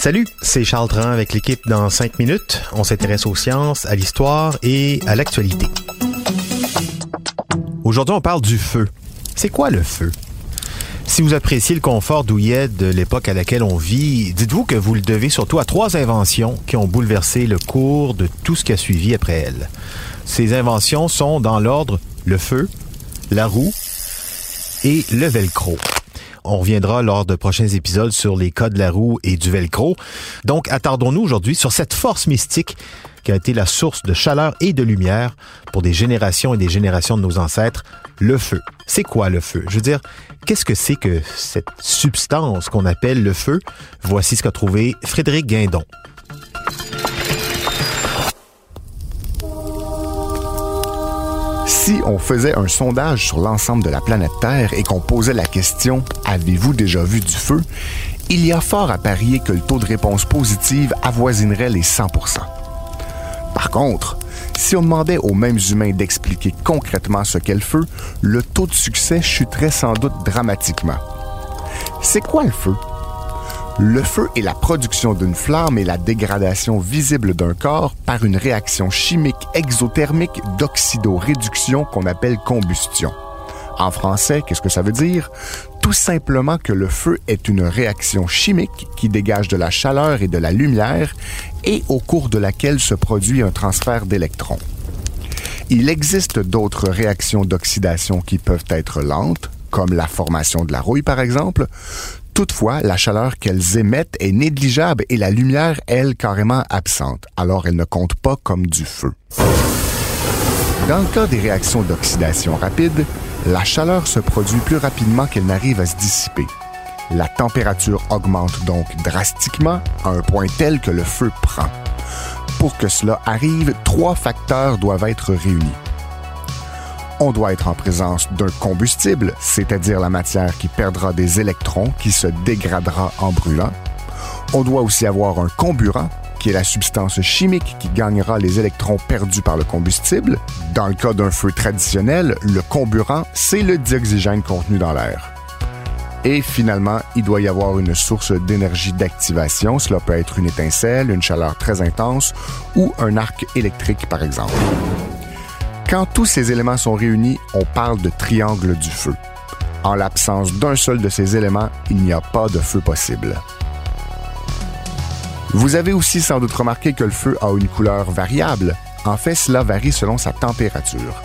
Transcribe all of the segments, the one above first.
Salut, c'est Charles Dran avec l'équipe dans 5 minutes. On s'intéresse aux sciences, à l'histoire et à l'actualité. Aujourd'hui, on parle du feu. C'est quoi le feu? Si vous appréciez le confort douillet de l'époque à laquelle on vit, dites-vous que vous le devez surtout à trois inventions qui ont bouleversé le cours de tout ce qui a suivi après elles. Ces inventions sont dans l'ordre le feu, la roue et le velcro. On reviendra lors de prochains épisodes sur les cas de la roue et du velcro. Donc, attardons-nous aujourd'hui sur cette force mystique qui a été la source de chaleur et de lumière pour des générations et des générations de nos ancêtres, le feu. C'est quoi le feu? Je veux dire, qu'est-ce que c'est que cette substance qu'on appelle le feu? Voici ce qu'a trouvé Frédéric Guindon. Si on faisait un sondage sur l'ensemble de la planète Terre et qu'on posait la question Avez-vous déjà vu du feu? Il y a fort à parier que le taux de réponse positive avoisinerait les 100% Par contre, si on demandait aux mêmes humains d'expliquer concrètement ce qu'est le feu, le taux de succès chuterait sans doute dramatiquement. C'est quoi le feu? Le feu est la production d'une flamme et la dégradation visible d'un corps par une réaction chimique exothermique d'oxydoréduction qu'on appelle combustion. En français, qu'est-ce que ça veut dire? Tout simplement que le feu est une réaction chimique qui dégage de la chaleur et de la lumière et au cours de laquelle se produit un transfert d'électrons. Il existe d'autres réactions d'oxydation qui peuvent être lentes, comme la formation de la rouille par exemple, Toutefois, la chaleur qu'elles émettent est négligeable et la lumière, elle, carrément absente, alors elle ne compte pas comme du feu. Dans le cas des réactions d'oxydation rapide, la chaleur se produit plus rapidement qu'elle n'arrive à se dissiper. La température augmente donc drastiquement à un point tel que le feu prend. Pour que cela arrive, trois facteurs doivent être réunis on doit être en présence d'un combustible, c'est-à-dire la matière qui perdra des électrons, qui se dégradera en brûlant. On doit aussi avoir un comburant, qui est la substance chimique qui gagnera les électrons perdus par le combustible. Dans le cas d'un feu traditionnel, le comburant, c'est le dioxygène contenu dans l'air. Et finalement, il doit y avoir une source d'énergie d'activation. Cela peut être une étincelle, une chaleur très intense ou un arc électrique, par exemple. Quand tous ces éléments sont réunis, on parle de triangle du feu. En l'absence d'un seul de ces éléments, il n'y a pas de feu possible. Vous avez aussi sans doute remarqué que le feu a une couleur variable. En fait, cela varie selon sa température.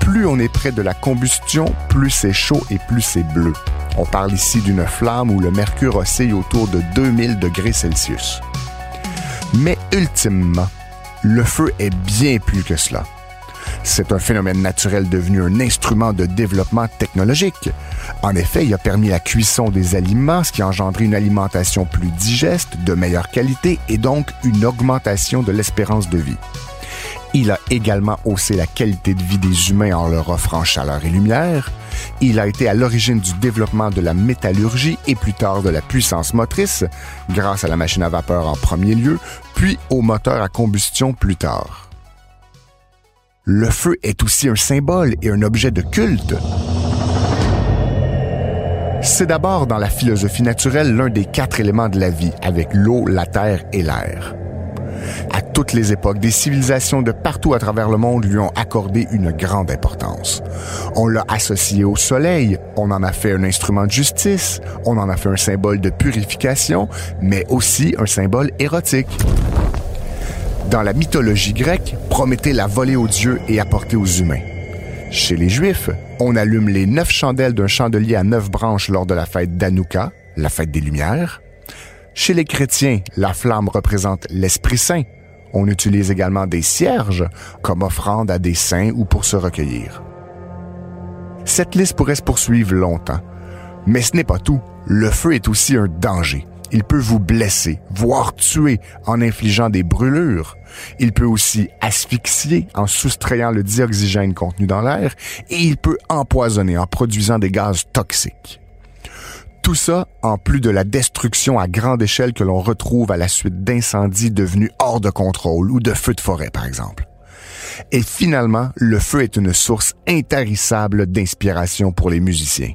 Plus on est près de la combustion, plus c'est chaud et plus c'est bleu. On parle ici d'une flamme où le mercure oscille autour de 2000 degrés Celsius. Mais ultimement, le feu est bien plus que cela. C'est un phénomène naturel devenu un instrument de développement technologique. En effet, il a permis la cuisson des aliments, ce qui a engendré une alimentation plus digeste, de meilleure qualité et donc une augmentation de l'espérance de vie. Il a également haussé la qualité de vie des humains en leur offrant chaleur et lumière. Il a été à l'origine du développement de la métallurgie et plus tard de la puissance motrice, grâce à la machine à vapeur en premier lieu, puis au moteur à combustion plus tard le feu est aussi un symbole et un objet de culte. C'est d'abord dans la philosophie naturelle l'un des quatre éléments de la vie, avec l'eau, la terre et l'air. À toutes les époques, des civilisations de partout à travers le monde lui ont accordé une grande importance. On l'a associé au soleil, on en a fait un instrument de justice, on en a fait un symbole de purification, mais aussi un symbole érotique. Dans la mythologie grecque, Prométhée l'a volé aux dieux et apporté aux humains. Chez les Juifs, on allume les neuf chandelles d'un chandelier à neuf branches lors de la fête d'Anouka, la fête des Lumières. Chez les chrétiens, la flamme représente l'Esprit Saint. On utilise également des cierges comme offrande à des saints ou pour se recueillir. Cette liste pourrait se poursuivre longtemps. Mais ce n'est pas tout. Le feu est aussi un danger. Il peut vous blesser, voire tuer en infligeant des brûlures. Il peut aussi asphyxier en soustrayant le dioxygène contenu dans l'air et il peut empoisonner en produisant des gaz toxiques. Tout ça en plus de la destruction à grande échelle que l'on retrouve à la suite d'incendies devenus hors de contrôle ou de feux de forêt, par exemple. Et finalement, le feu est une source intarissable d'inspiration pour les musiciens.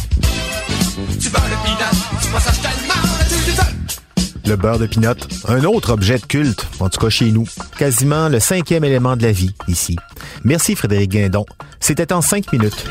Le beurre de pinot, un autre objet de culte, en tout cas chez nous. Quasiment le cinquième élément de la vie, ici. Merci Frédéric Guindon. C'était en cinq minutes.